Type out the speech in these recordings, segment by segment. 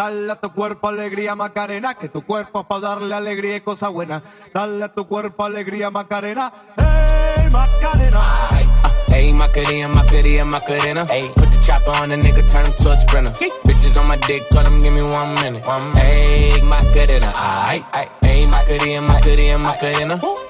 Dale a tu cuerpo alegría Macarena, que tu cuerpo para darle alegría y cosa buena. Dale a tu cuerpo alegría Macarena, hey Macarena. Hey, Macarena, Macarena, Macarena. Hey, put the chopper on the nigga, turn him to a sprinter. Bitches on my dick, tell him give me one minute. One Hey, Macarena, aight. Hey, Macarena, Macarena, Macarena.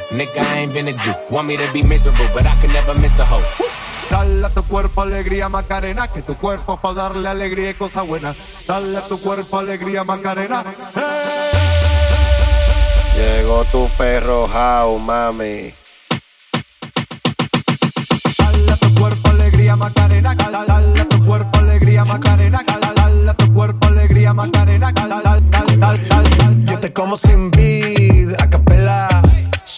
Nigga, I ain't been a Jew. Want me to be miserable, but I can never miss a hoe. Dale a tu cuerpo alegría Macarena, que tu cuerpo para darle alegría y cosa buena. Dale a tu cuerpo alegría Macarena. Llegó tu perro Jau, mami. Dale a tu cuerpo alegría Macarena, dale a tu cuerpo alegría Macarena, dale a tu cuerpo alegría Macarena, Yo te como sin vid, a capela,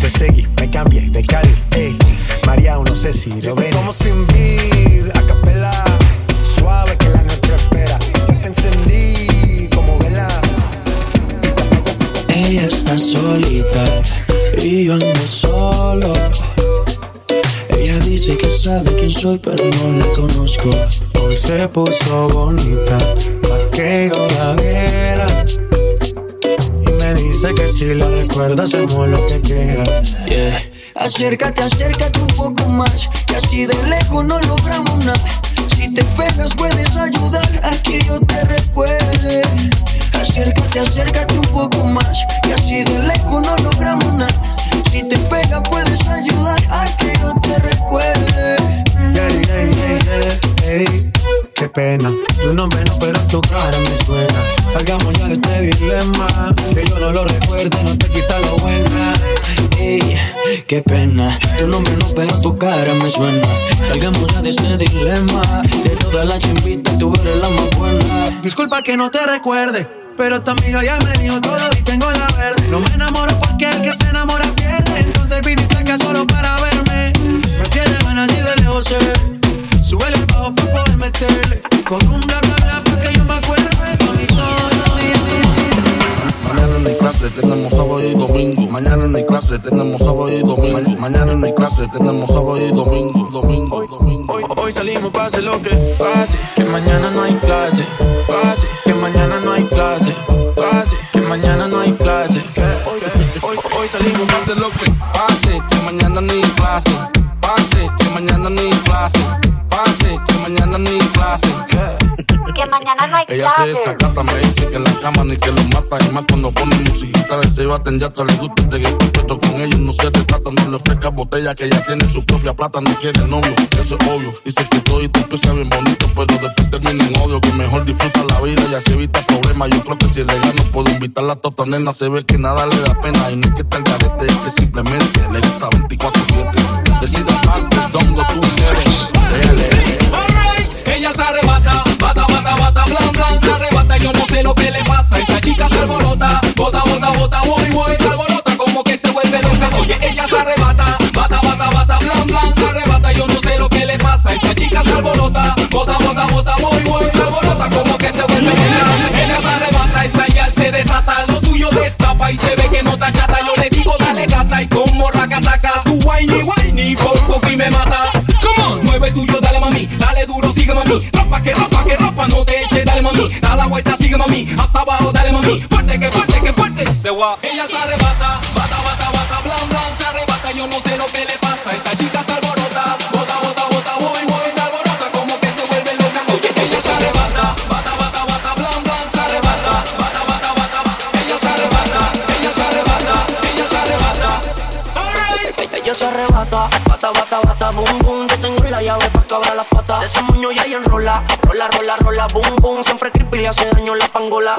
Te seguí, me cambié de carril, eh. María, no sé si lo ven. Como sin vid, a capela. Suave que la noche espera. Ya te encendí como vela. Ella está solita y yo ando solo. Ella dice que sabe quién soy, pero no la conozco. Hoy se puso bonita, pa' que yo la viera. Me dice que si la recuerda, hacemos lo que quieras. Yeah. Acércate, acércate un poco más, que así de lejos no logramos nada. Si te pegas puedes ayudar a que yo te recuerde. Acércate, acércate un poco más, que así de lejos no logramos nada. Si te pegas puedes ayudar a que yo te recuerde. Hey, qué pena. Tu nombre no, pero tu cara me suena. Salgamos ya de este dilema. Que yo no lo recuerde, no te quita lo buena. Ey, qué pena. Tu nombre no, pero tu cara me suena. Salgamos ya de este dilema. De toda la chimbita, tú eres la más buena. Disculpa que no te recuerde. Pero tu amiga ya me dijo todo y tengo la verde. No me enamoro porque el que se enamora pierde. Entonces viniste acá solo para verme. Me tiene ganas y de lejos se Sube el bajo para poder meterle. Con un bla bla que yo me acuerde. Mami, todos los días Mañana no hay clase, tenemos sábado y domingo. Mañana no hay clase, tenemos sábado y domingo. Mañana no hay clase, tenemos sábado y domingo. Domingo, domingo. Hoy, hoy salimos, pase lo que pase. Que mañana no hay clase. Pase. Que mañana no hay clase. Pase. Que mañana no hay clase. Que hoy, hoy, hoy salimos, pase lo que pase. Que mañana no hay clase. Pase. Que mañana no hay clase. Pase. Que mañana hay clase. Que mañana no hay Ella se desacata, me dice que en la cama ni que lo mata. Y más cuando pone musiquita de se baten ya le gusta este que puesto con ellos. No se te trata, no le ofrezca botella que ella tiene su propia plata. No quiere novio, eso es obvio. Dice que todo y tú empieza bien bonito, pero después termina en odio. Que mejor disfruta la vida y así evita problemas. Yo creo que si le gano puedo invitar a tota nena. Se ve que nada le da pena. Y no es que está el garete, es que simplemente le gusta 24-7. Decide antes, donde tú bata, bata, bata,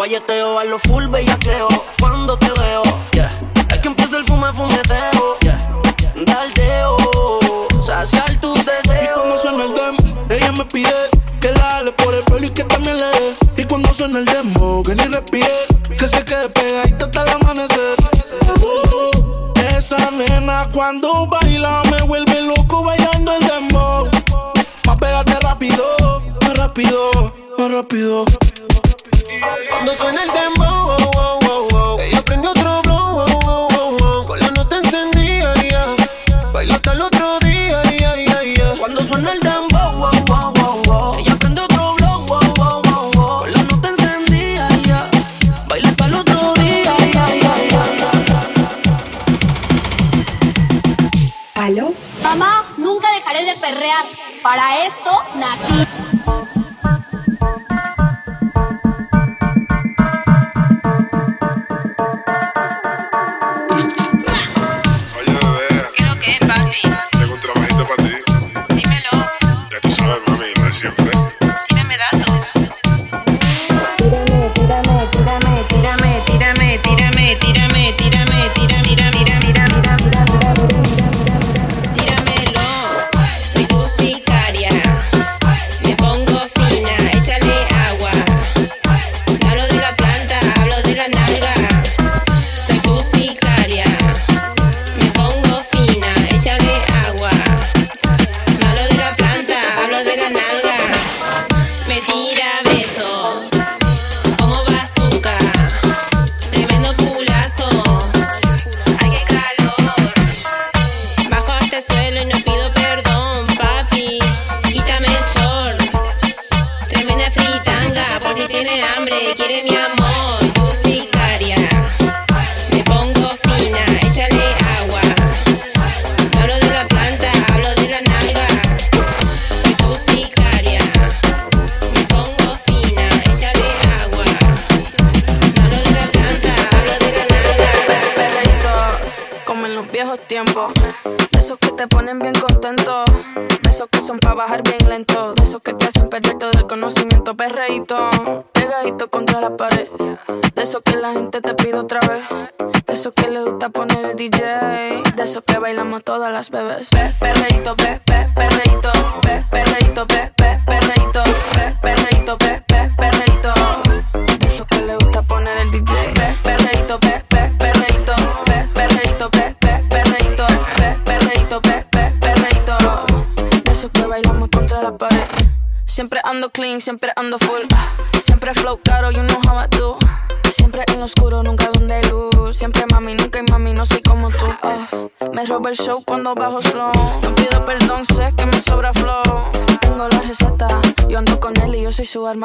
Guayeteo a los full bellaqueo.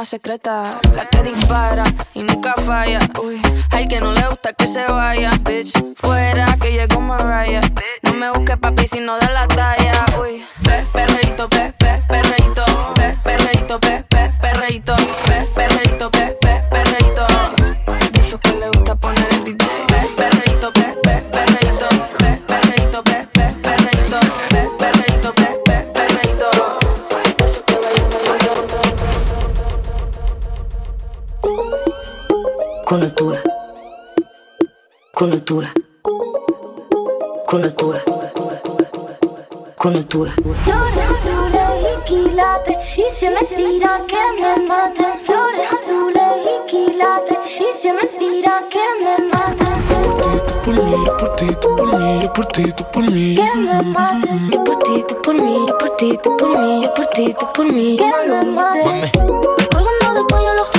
secreta, la que dispara y nunca falla. Uy, hay que no le gusta que se vaya, bitch. Fuera que llegó Mariah. No me busques papi si no da la talla. Uy, ve perrito, ve altura. Con altura. Con altura. Flores azules y quilates, y si me tira que me maten. Flores azules y quilates, y si me tira que me maten. Por mí, por ti, tú por mí, yo por ti, tú por mí. Que me maten. Yo por ti, tú por mí, yo por ti, tú por mí, yo por ti, tú por mí. Que me maten. Colgando del pollo los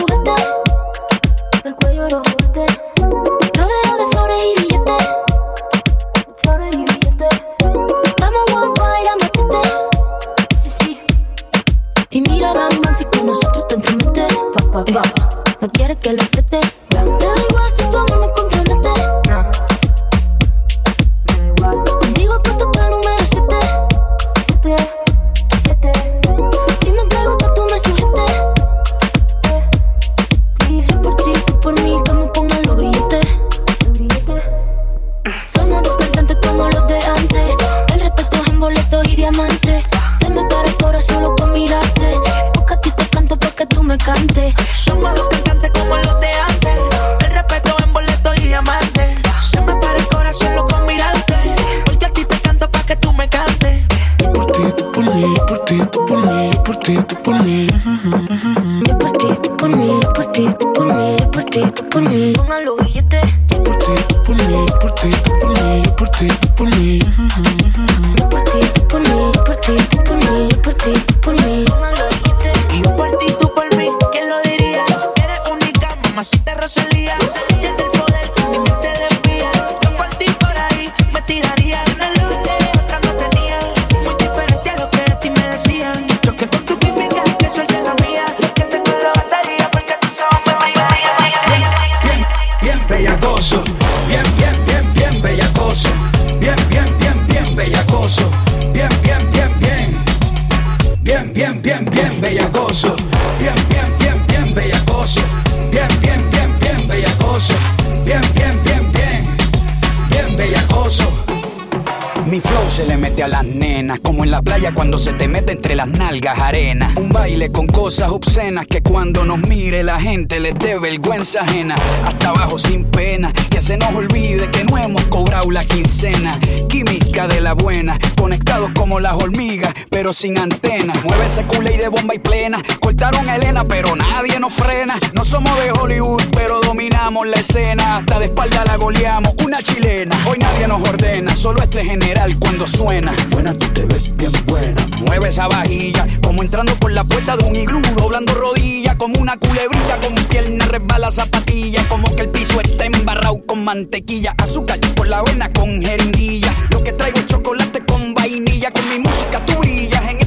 nalgas arena. Un baile con cosas obscenas que cuando nos mire la gente les dé vergüenza ajena. Hasta abajo sin pena, que se nos olvide que no hemos cobrado la quincena. Química de la buena, conectados como las hormigas, pero sin antena. Mueve ese culé de bomba y plena. Cortaron a Elena, pero nadie nos frena. No somos de Hollywood, pero dominamos la escena. Hasta de espalda la goleamos, una chilena. Hoy nadie nos ordena, solo este general cuando suena. Buena, tú te ves bien buena. Mueve esa vajilla, como entrando por la puerta de un iglú, doblando rodillas, como una culebrilla, con pierna resbala zapatilla, como que el piso está embarrado con mantequilla, azúcar por la avena con jeringuilla. Lo que traigo es chocolate con vainilla, con mi música tú brillas.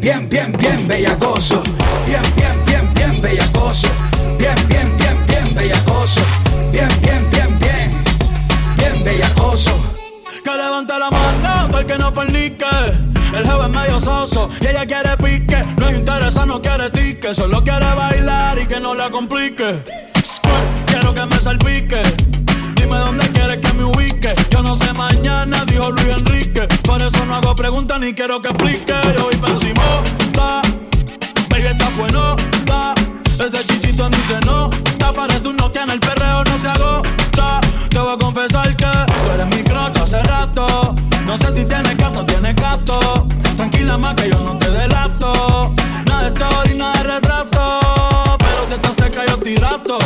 bien, bien, bien, bellacoso, bien, bien, bien, bien bellacoso, bien, bien, bien, bien bellacoso, bien, bien, bien, bien, bien bellacoso. Que levante la mano el que no fornique. El es medio soso y ella quiere pique. No es interesa, no quiere tique. Solo quiere bailar y que no la complique. Quiero que me salpique. Que me ubique. Yo no sé mañana, dijo Luis Enrique. Por eso no hago preguntas ni quiero que explique. Yo voy pa' encima, baby está bueno, Ese chichito ni se nota. Parece un Nokia en el perreo, no se agota. Te voy a confesar que tú eres mi crush hace rato. No sé si tienes gato, tienes gato. Tranquila más que yo no te delato. Nada de story, nada de retrato. Pero si estás seca yo te hidrato.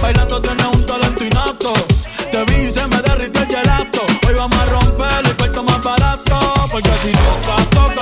Bailando tienes un talento innato. Porque si toca, toca.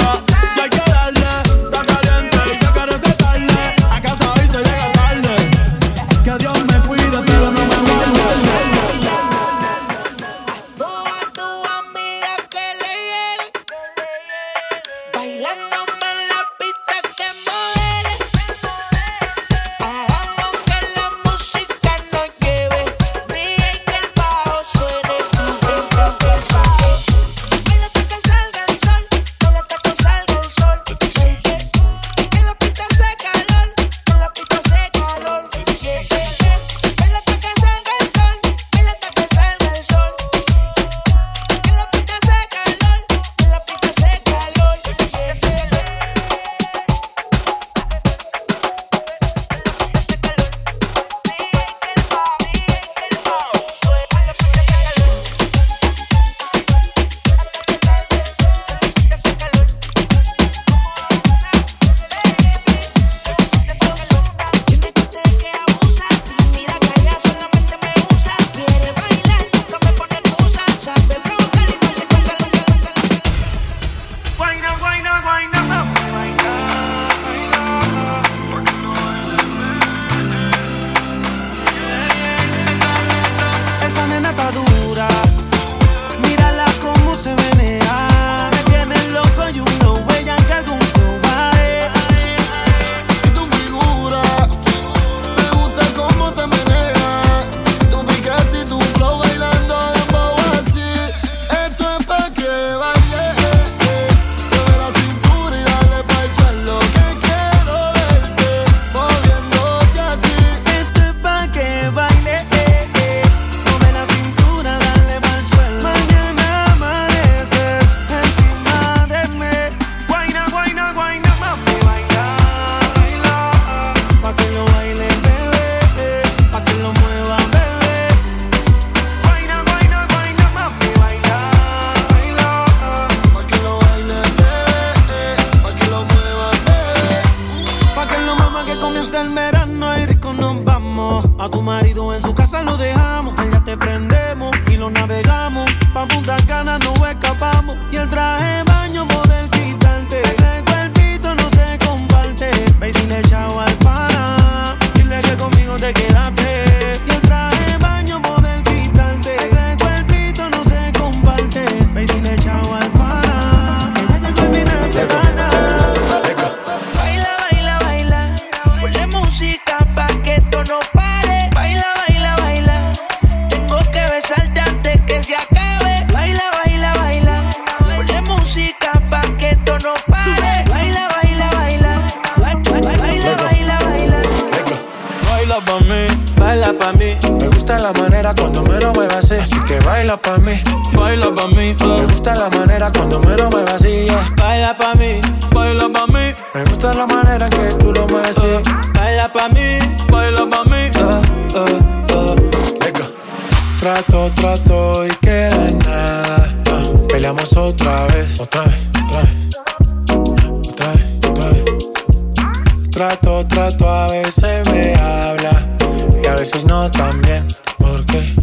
Otra vez, otra vez. Otra vez, otra vez. Trato, trato, a veces me habla y a veces no también. Porque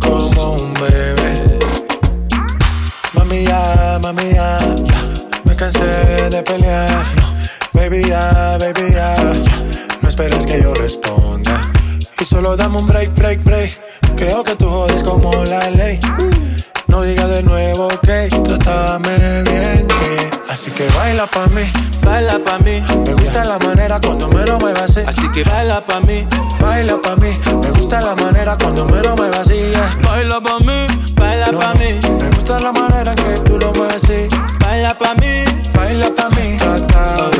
como un bebé. Mami ya, mami ya, me cansé de pelear. No, baby ya, baby ya. no esperes que yo responda. Y solo dame un break, break, break. Creo que tú jodes como la ley. No digas de nuevo que trátame bien que Así que baila pa' mí, baila pa' mí. Me gusta la manera cuando me lo muevas así. Así que baila pa' mí, baila pa' mí. Me gusta la manera cuando me lo muevas así. Baila pa' mí, baila pa' mí. Me gusta la manera que tú lo mueves así. Baila pa' mí, baila pa' mí. Trátame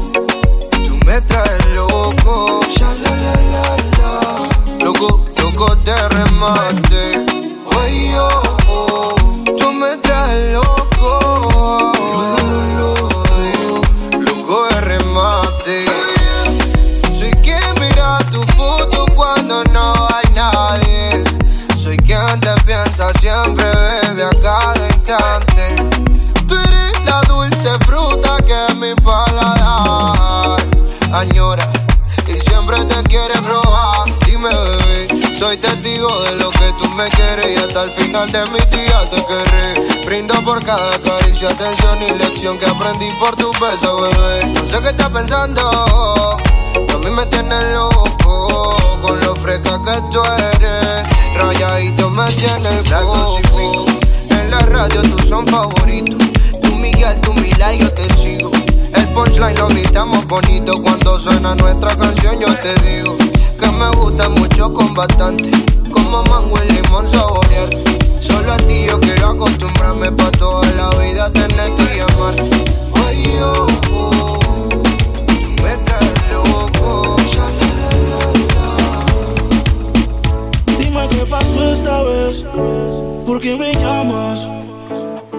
Me traes loco, ya la la la. Loco, loco de remate. Añora y siempre te quiere probar. Dime, bebé, soy testigo de lo que tú me quieres y hasta el final de mi día te querré. Brindo por cada caricia, atención y lección que aprendí por tu beso, bebé. No sé qué estás pensando, a mí me tienes loco con lo fresca que tú eres. Rayadito me tiene el coco. En la radio tú son favoritos. Tú Miguel, tú Mila y yo te sigo. Punchline lo gritamos bonito cuando suena nuestra canción. Yo te digo que me gusta mucho con bastante. Como mango y limón saborearte. Solo a ti yo quiero acostumbrarme pa' toda la vida tenerte y amarte. Ay, oh, me traes loco. Dime qué pasó esta vez, ¿por qué me llamas?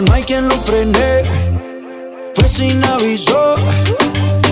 no hay quien lo frene. Fue sin aviso.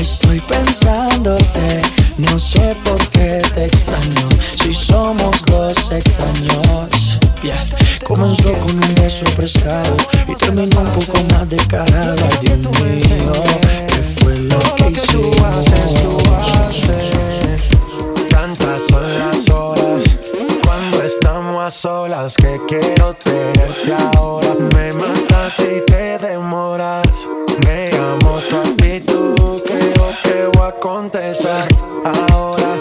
estoy pensándote. No sé por qué te extraño. Si somos dos extraños. Comenzó con un beso prestado y terminó un poco más descarada. Dios mío, ¿qué fue lo que hicimos? Tantas son las horas cuando estamos a solas que quiero tenerte ahora. Me matas si te demoras. Me tu actitud, que voy a contestar ahora,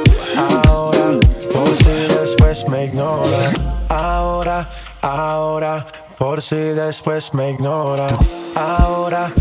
ahora. Por si después me ignora. Ahora, ahora. Por si después me ignora. Ahora,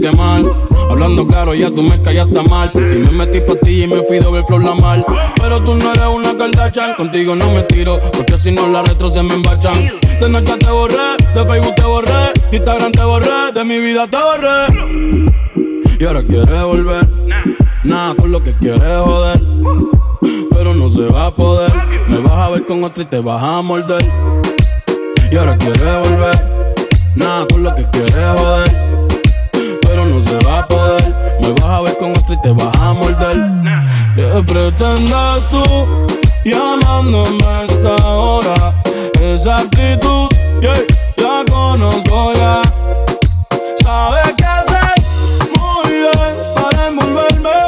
quemar. Hablando claro, ya tú me callaste mal. Por ti me metí pa' ti y me fui doble flor la mal. Pero tú no eres una Kardashian, contigo no me tiro, porque si no la retro se me embachan. De noche te borré, de Facebook te borré, de Instagram te borré, de mi vida te borré. Y ahora quieres volver, nada con lo que quieres joder. Pero no se va a poder, me vas a ver con otra y te vas a morder. Y ahora quieres volver, nada con lo que quieres joder. Pero no se va a poder, me vas a ver con otra y te vas a morder. ¿Qué pretendes tú llamándome a esta hora? Esa actitud, yeah, la conozco ya. Sabes qué hacer muy bien para envolverme,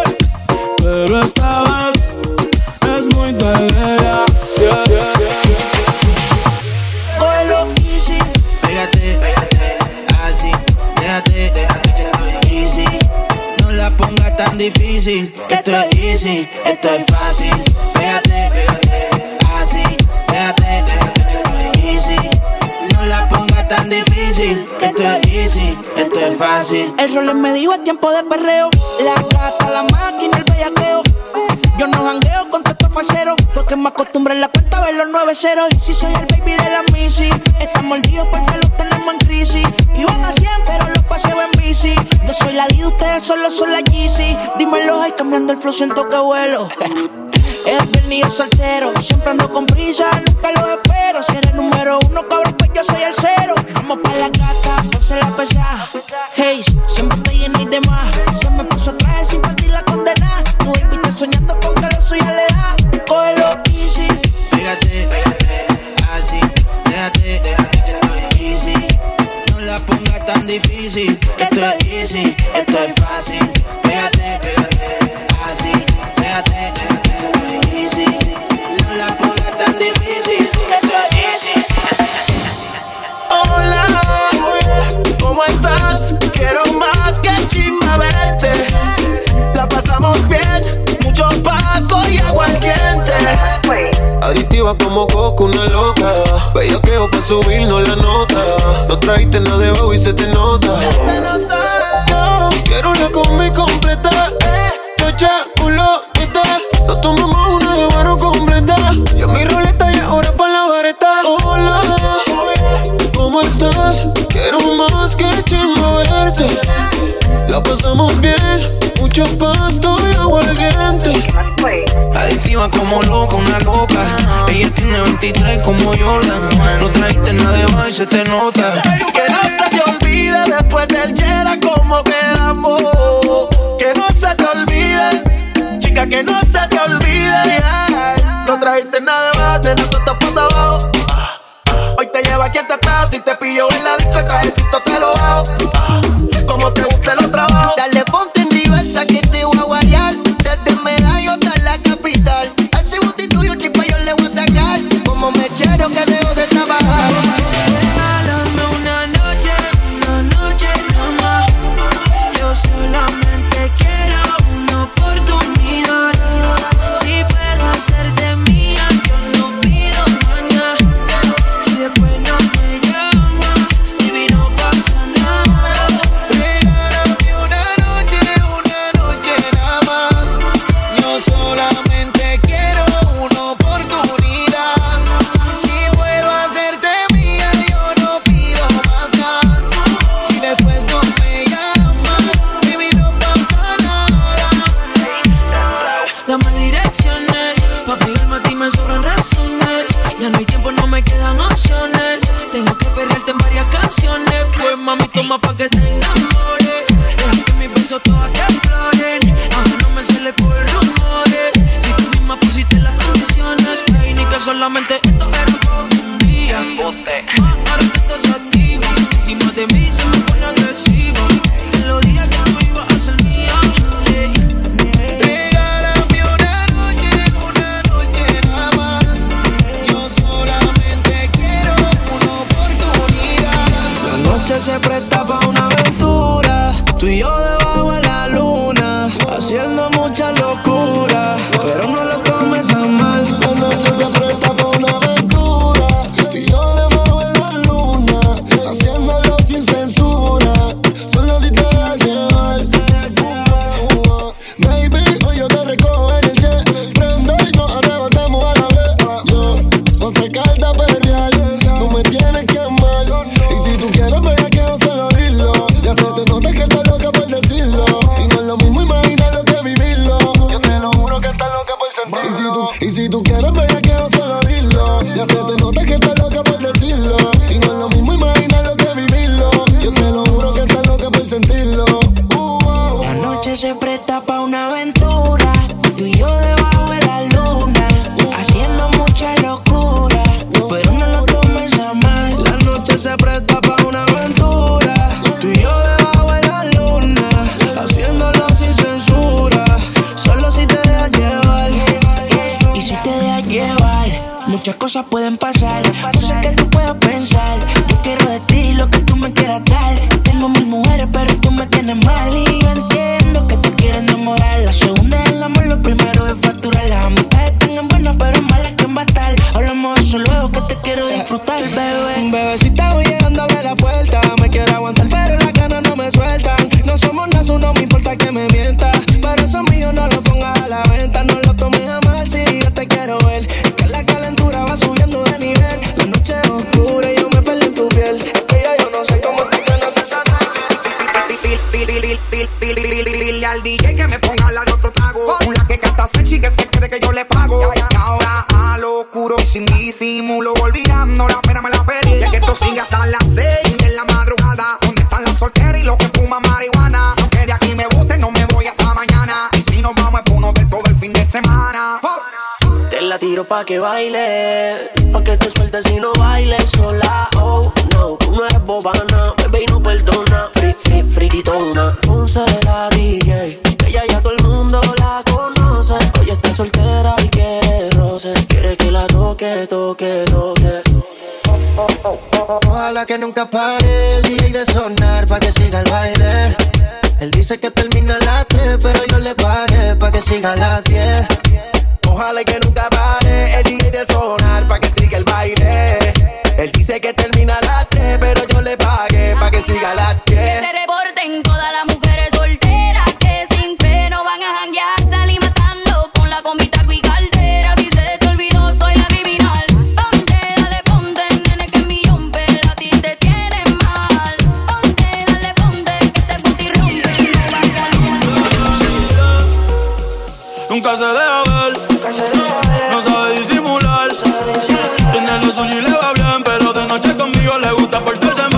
pero esta difícil, esto es easy, esto es fácil. Pégate, así, déjate, easy. No la pongas tan difícil, esto es easy, esto es fácil. El rol me dijo es tiempo de perreo. La gata, la máquina, el bellaqueo. Yo no jangueo con estos falseros. Fue que me acostumbré en la cuenta a ver los 9 ceros. Y si soy el baby de la Missy, están mordidos porque los tenemos en crisis. Iban a 100, pero los paseo en Yo soy la D, ustedes solo son la Yeezy. Dímelo, ay, cambiando el flow, siento que vuelo. Es venido soltero, siempre ando con prisa, nunca lo espero. Si eres número uno, cabrón, pues yo soy el cero. Vamos pa' la gata, pose la pesada. Hey, siempre te llena y demás. Se me puso traje sin partir la condena. Baby está soñando con que lo suya le da. Cógelo easy. Pégate, así, déjate, difícil, que esto es easy, esto es fácil. Adictiva como coco, una loca. Bellaqueo pa' subirnos la nota. No traiste nada de bajo y se te nota. Yo quiero una combi completa. Chocha, culo, teta. Nos tomamos una de barro completa. Y a mi roleta y ahora pa' la vareta. Hola, ¿cómo estás? Quiero más que chimba verte. La pasamos bien, mucho pasto y agua al diente. Adictiva como loca, una loca. Ella tiene 23 como Jordan. No trajiste nada de más y se te nota. Que no se te olvide después del Yera cómo quedamos. Que no se te olvide, chica, que no se te olvide. No trajiste nada más, de nuestro tapando abajo. Hoy te llevo aquí hasta atrás, si te pillo en la disco, el trajecito te lo hago. Como te gusta los trabajos. Dale ponte en reversa que te se presta para una aventura. Tú y yo debajo de la luna, haciéndolo sin censura. Solo si te dejas llevar. Y si te dejas llevar, muchas cosas pueden pasar que baile, pa' que te sueltes y no bailes sola. Oh, no, tú no eres bobana, bebé y no perdona. Free, free, friquitona. Ponce la DJ, ella ya todo el mundo la conoce. Hoy está soltera y quiere roce, quiere que la toque, toque, toque. Oh, oh, oh, Ojalá que nunca pare No sabe disimular. Tiene lo suyo y le va bien, pero de noche conmigo le gusta portarse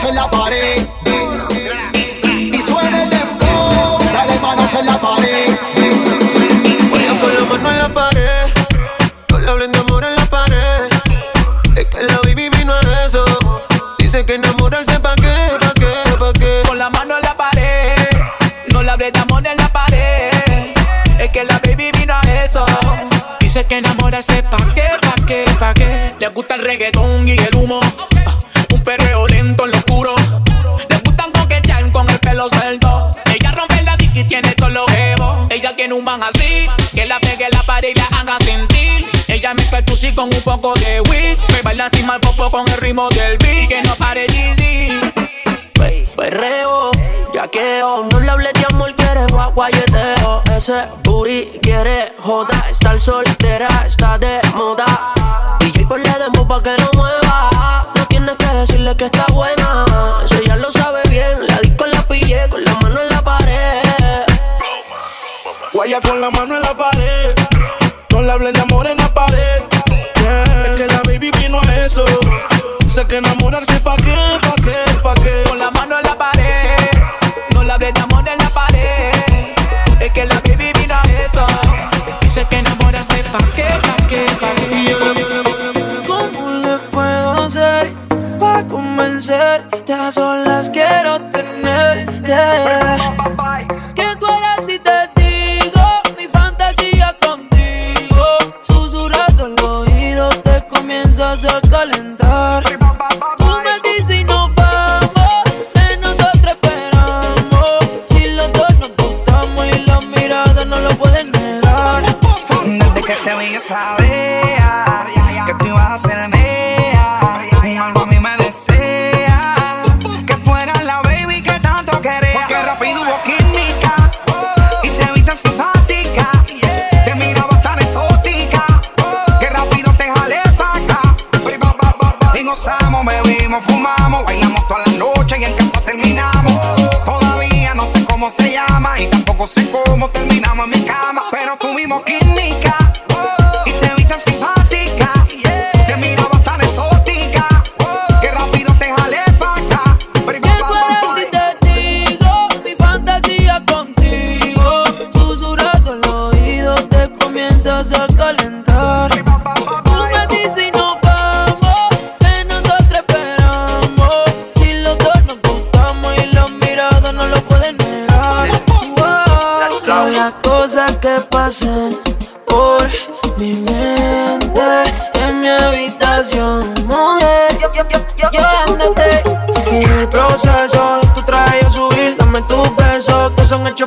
manos en la pared. Y suena el dembow. Dale manos en la pared. Vaya con la mano en la pared. No le hablen de amor en la pared. Es que la baby vino a eso. Dice que enamorarse pa' qué, pa' qué, pa' qué. Con la mano en la pared, no le hablé de amor en la pared. Es que la baby vino a eso. Dice que enamorarse pa' qué, pa' qué, pa' qué. Le gusta el reggaetón y el humo. Con un poco de weed. Me baila así mal popo con el ritmo del beat. Que no pare Yeezy. Pe- Perreo, yaqueo, no le hables de amor, quiere guayeteo. Ese booty quiere joda, estar soltera está de moda. DJ ponle demo pa' que no mueva. No tienes que decirle que está buena. Eso ya lo sabe bien. La disco la pillé con la mano en la pared. Guaya con la mano en la pared. No le hablen de amor en la pared. Sé que enamorarse pa' qué, pa' qué, pa' qué. Con la mano en la pared. No le hables de amor en la pared. Es que la baby vino a eso. Dice que enamorarse pa' qué, pa' qué, pa' qué. ¿Cómo le puedo hacer para convencerte? A solas quiero tenerte. Bebimos, fumamos, bailamos toda la noche y en casa terminamos. Todavía no sé cómo se llama y tampoco sé cómo terminamos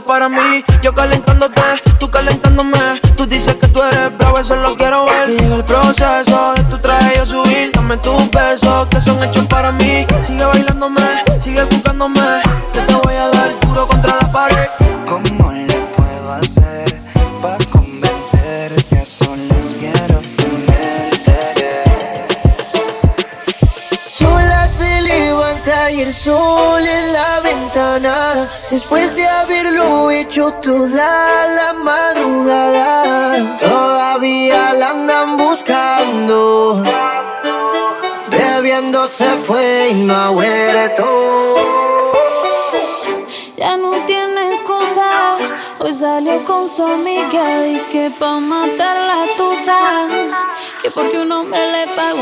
para mí. Yo calentándote, tú calentándome. Tú dices que tú eres bravo, eso lo quiero ver. Y el proceso de tu traje a subir, dame tus besos que son hechos para mí. Sigue bailándome, sigue buscándome. Ya no tiene excusa. Hoy salió con su amiga. Dice que pa' matar la tusa. Que porque un hombre le pagó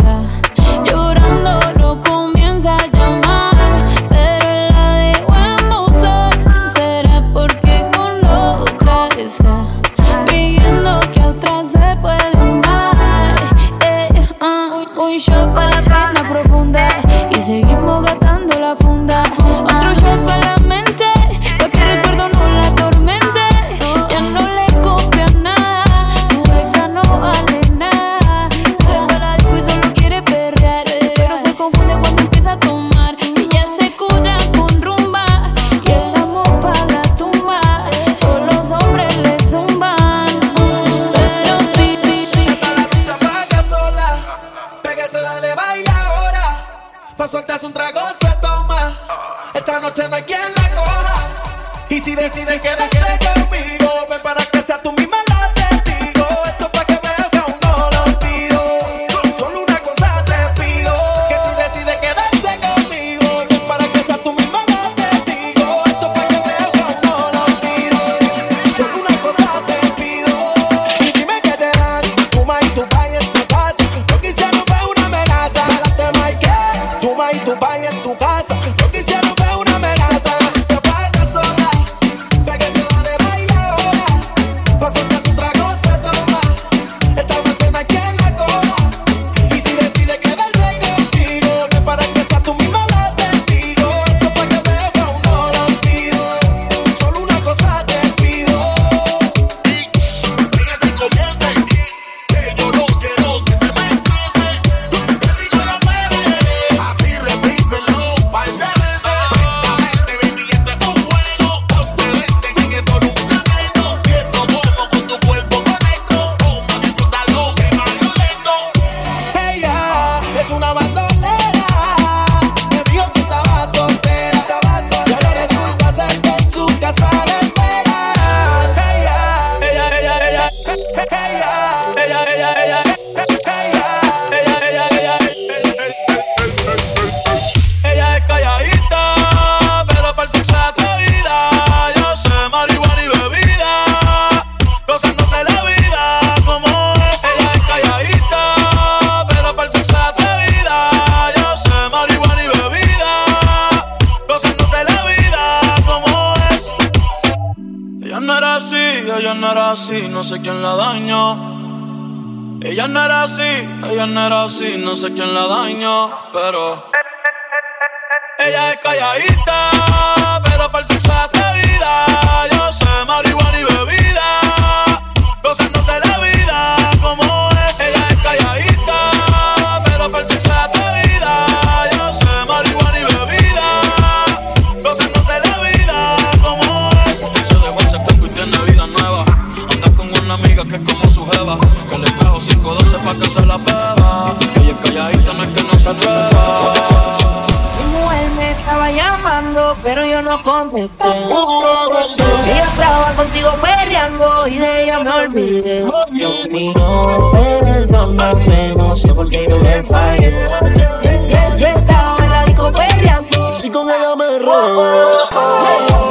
Seguimos gastando Mi mujer me estaba llamando, pero yo no contesté. Ella estaba contigo perreando y de ella me olvidé. Dios mío, perdóname, no sé por qué yo le fallé. Yo estaba en la disco perreando y con ella me robé.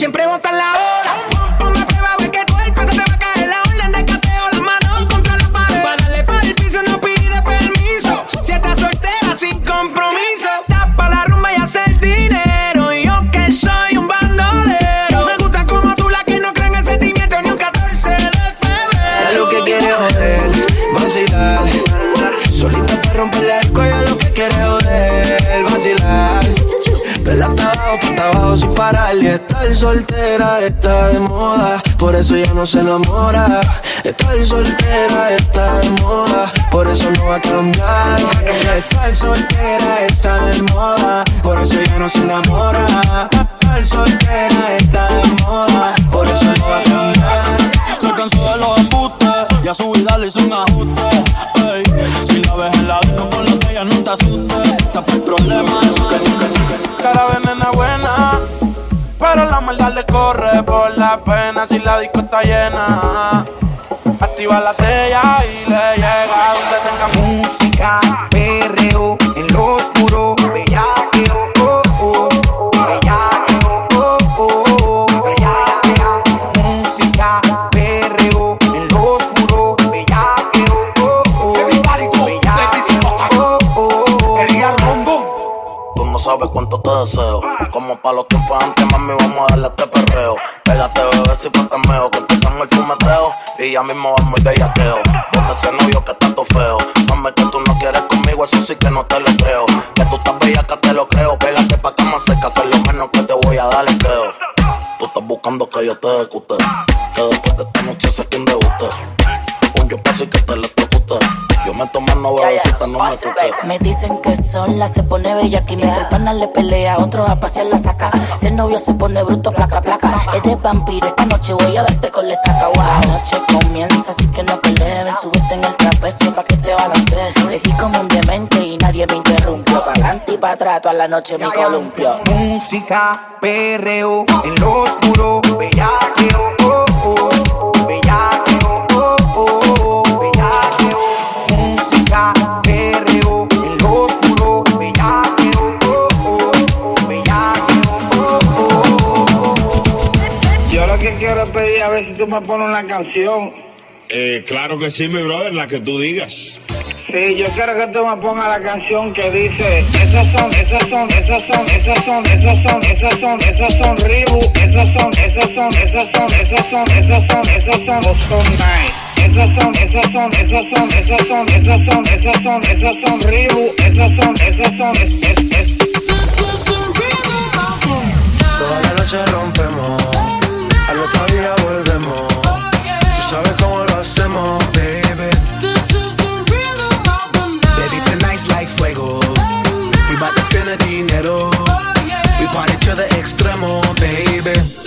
siempre bota en la hora. Ponme a prueba, ve que tu cuerpo se te va a caer la orden de cateo, las manos contra la pared. Para darle para el piso no pide permiso. Si estás soltera sin compromiso, tapa la rumba y hacer dinero. Y yo que soy un bandolero. Me gusta como tú la que no cree en el sentimiento ni un 14 de Ella lo que febrero. quiere joder, vacilar. Solita para romper el cuello, lo que quiere joder, vacilar. Pela hasta abajo, hasta abajo sin parar. Y estar soltera está de moda, por eso ya no se enamora. Estar soltera está de moda, por eso no va a cambiar. Estar soltera está de moda, por eso ya no se enamora. Estar soltera está de moda, por eso no va a cambiar. Se cansó de los embustes y a su vida le hizo un ajuste. Si la ves en la disco con la que ella no te asustes. Tapa el problema, que sí, que sí, que. Cara de nena buena, la maldad le corre por la pena si la disco está llena. Activa la tella y ya mismo vamos y bellaqueo. Porque ese novio que está todo feo. Mami, que tú no quieres conmigo, eso sí que no te lo creo. Que tú estás bella, que te lo creo. Pégate pa' cama seca, que es lo menos que te voy a dar es creo. Tú estás buscando que yo te ejecute. Que después de esta noche sé quién debute. Un yo paso y que te electrocute. Yo me tomo una bebecita, no me cuque. Me dicen que sola se pone bella aquí mientras el pana le pelea, otro a pasear la saca. Si el novio se pone bruto, placa, placa. Eres vampiro, esta noche voy a darte con la estaca. Comienza, así que no pelees. Subiste en el trapecio pa' que te balancees. Le di como un demente y nadie me interrumpió. Pa' adelante y pa' atrás, toda la noche me columpio. Música, perreo en lo oscuro, bellaqueo, oh, pedir a ver si tú me pones una canción. Eh, claro que sí, mi brother, la que tú digas. Sí, yo quiero que tú me pongas la canción que dice Esas son, esas son, esas son, esas son, esas son, esas son, esas son Ribu Esas son, esas son, esas son, esas son, esas son, esas son Boston Night Esas son, esas son, esas son, esas son, esas son, esas son, esas son Ribu Esas son, esas son, es, es, es Toda la noche rompemos, al volvemos. Tú sabes cómo lo hacemos, baby. Baby, tonight's like fuego. We bout to spend the dinero. We party to the extremo, baby.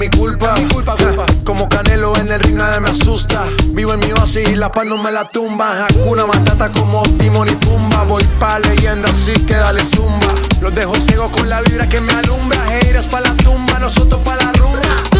Mi culpa. Mi culpa, culpa. Como Canelo en el ring nadie me asusta. Vivo en mi oasis y la paz no me la tumba. Hakuna Matata como Timon y Pumba. Voy pa' leyenda así que dale zumba. Los dejo ciego con la vibra que me alumbra. Heiras pa' la tumba, nosotros pa' la rumba.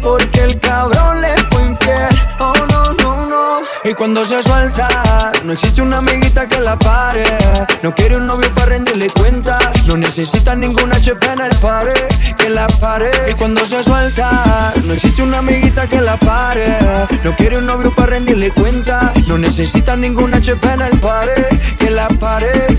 porque el cabrón le fue infiel. Oh no, no, no. Y cuando se suelta, no existe una amiguita que la pare. No quiere un novio para rendirle cuenta. No necesita ninguna HP en el pare, que la pare. Y cuando se suelta, no existe una amiguita que la pare. No quiere un novio para rendirle cuenta. No necesita ninguna HP en el pare, que la pare.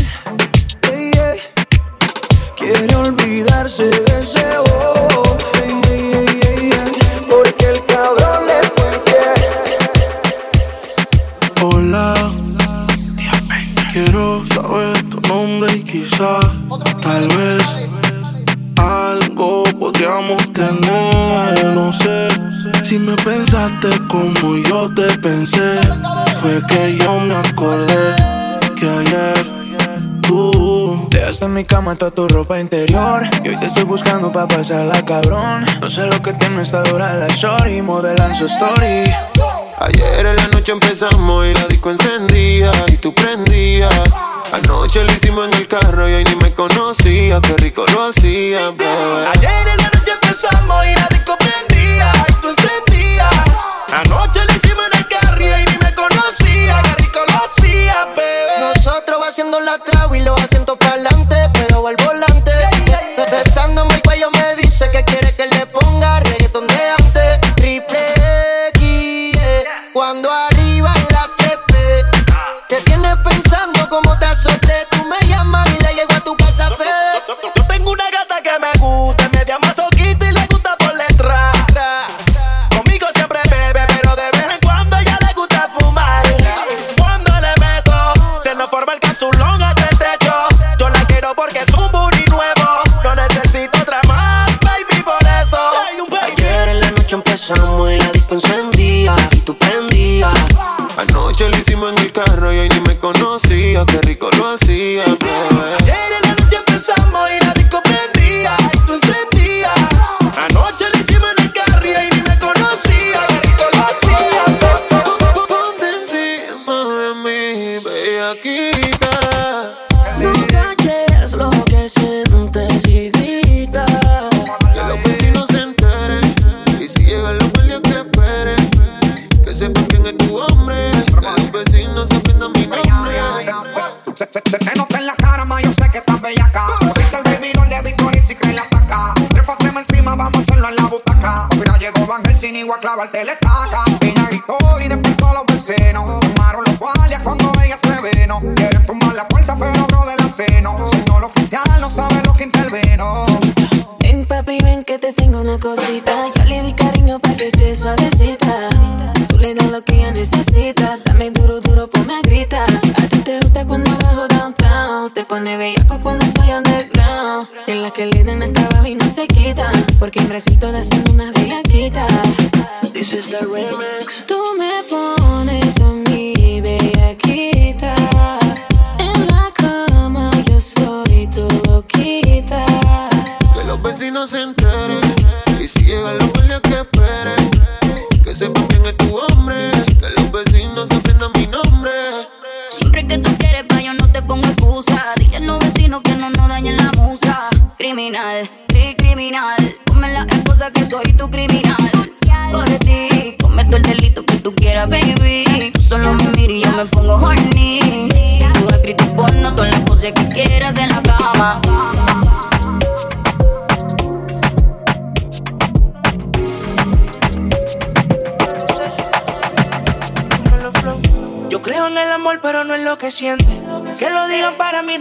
Quiere olvidarse de ese porque el cabrón le fue infiel. Hola, quiero saber tu nombre y quizás, tal vez, algo podríamos tener. No sé si me pensaste como yo te pensé. Fue que yo me acordé que ayer Dejaste en mi cama toda tu ropa interior Y hoy te estoy buscando pa' pasarla cabrón No sé lo que tiene esta dura la shorty Modelan su story Ayer en la noche empezamos y la disco encendía y tú prendías. Anoche lo hicimos en el carro y hoy ni me conocía, qué rico lo hacía, bebé. Ayer en la noche empezamos y la disco prendía y tú encendías. Anoche lo hicimos en el carro y ni me conocía, qué hacía, bebé. Nosotros haciendo la traba y los asientos para adelante, qué rico lo hacía, bebé.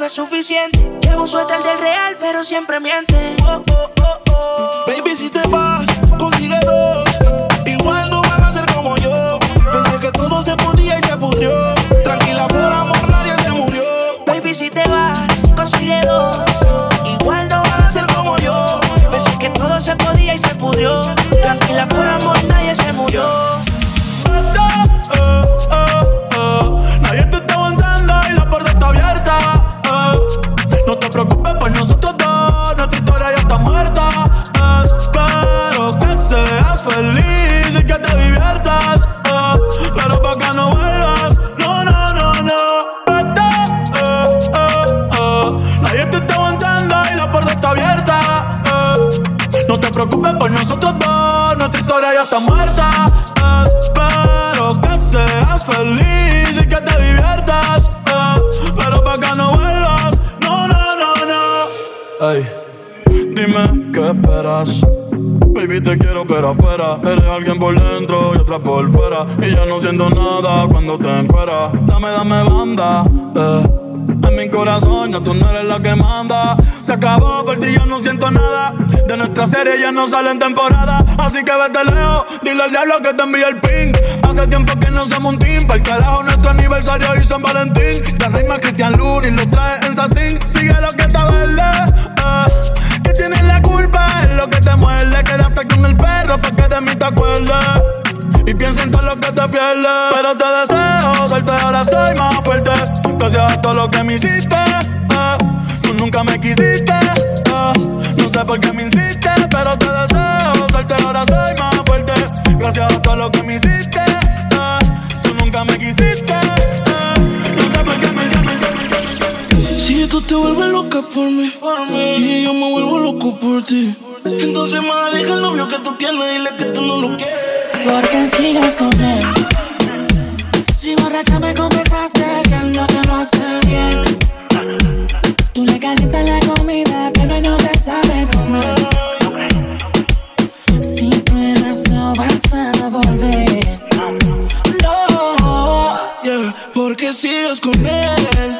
No es suficiente. Llevo un suéter del real, pero siempre miente. Oh, oh, oh, oh. Baby, si te vas, consigue dos. Igual no van a ser como yo. Pensé que todo se podía y se pudrió. Tranquila, por amor, nadie se murió. Baby, si te vas, consigue dos. Igual no van a ser como yo. Pensé que todo se podía y se pudrió. Eres alguien por dentro y otra por fuera Y ya no siento nada cuando te encueras Dame, dame banda, eh en mi corazón, ya tú no eres la que manda. Se acabó, por ti yo no siento nada. De nuestra serie ya no sale en temporada. Así que vete lejos, dile al diablo que te envíe el ping. Hace tiempo que no somos un team. Para el carajo, nuestro aniversario y San Valentín. Hay más Cristian Luna y lo trae en satín. Sigue lo que está verde. eh. Tienes la culpa, es lo que te muerde. Quédate con el perro de mí te acuerdes. Y piensa en todo lo que te pierdes. Pero te deseo suerte, ahora soy más fuerte. Gracias a todo lo que me hiciste. eh. Tú nunca me quisiste. eh. No sé por qué me insistes, pero te deseo suerte, ahora soy más fuerte. Gracias a todo lo que me hiciste. eh. Tú nunca me quisiste. No sé por qué me llamas. Si tú te vuelves loca por mí, y yo me vuelvo loco por ti. Entonces, más deja el novio que tú tienes, dile que tú no lo quieres. Porque sigues con él. Si borracha me confesaste que él no te lo hace bien. Tú le calientas la comida, pero él no te sabe comer. Si pruebas, no vas a volver. No. Yeah, porque sigues con él.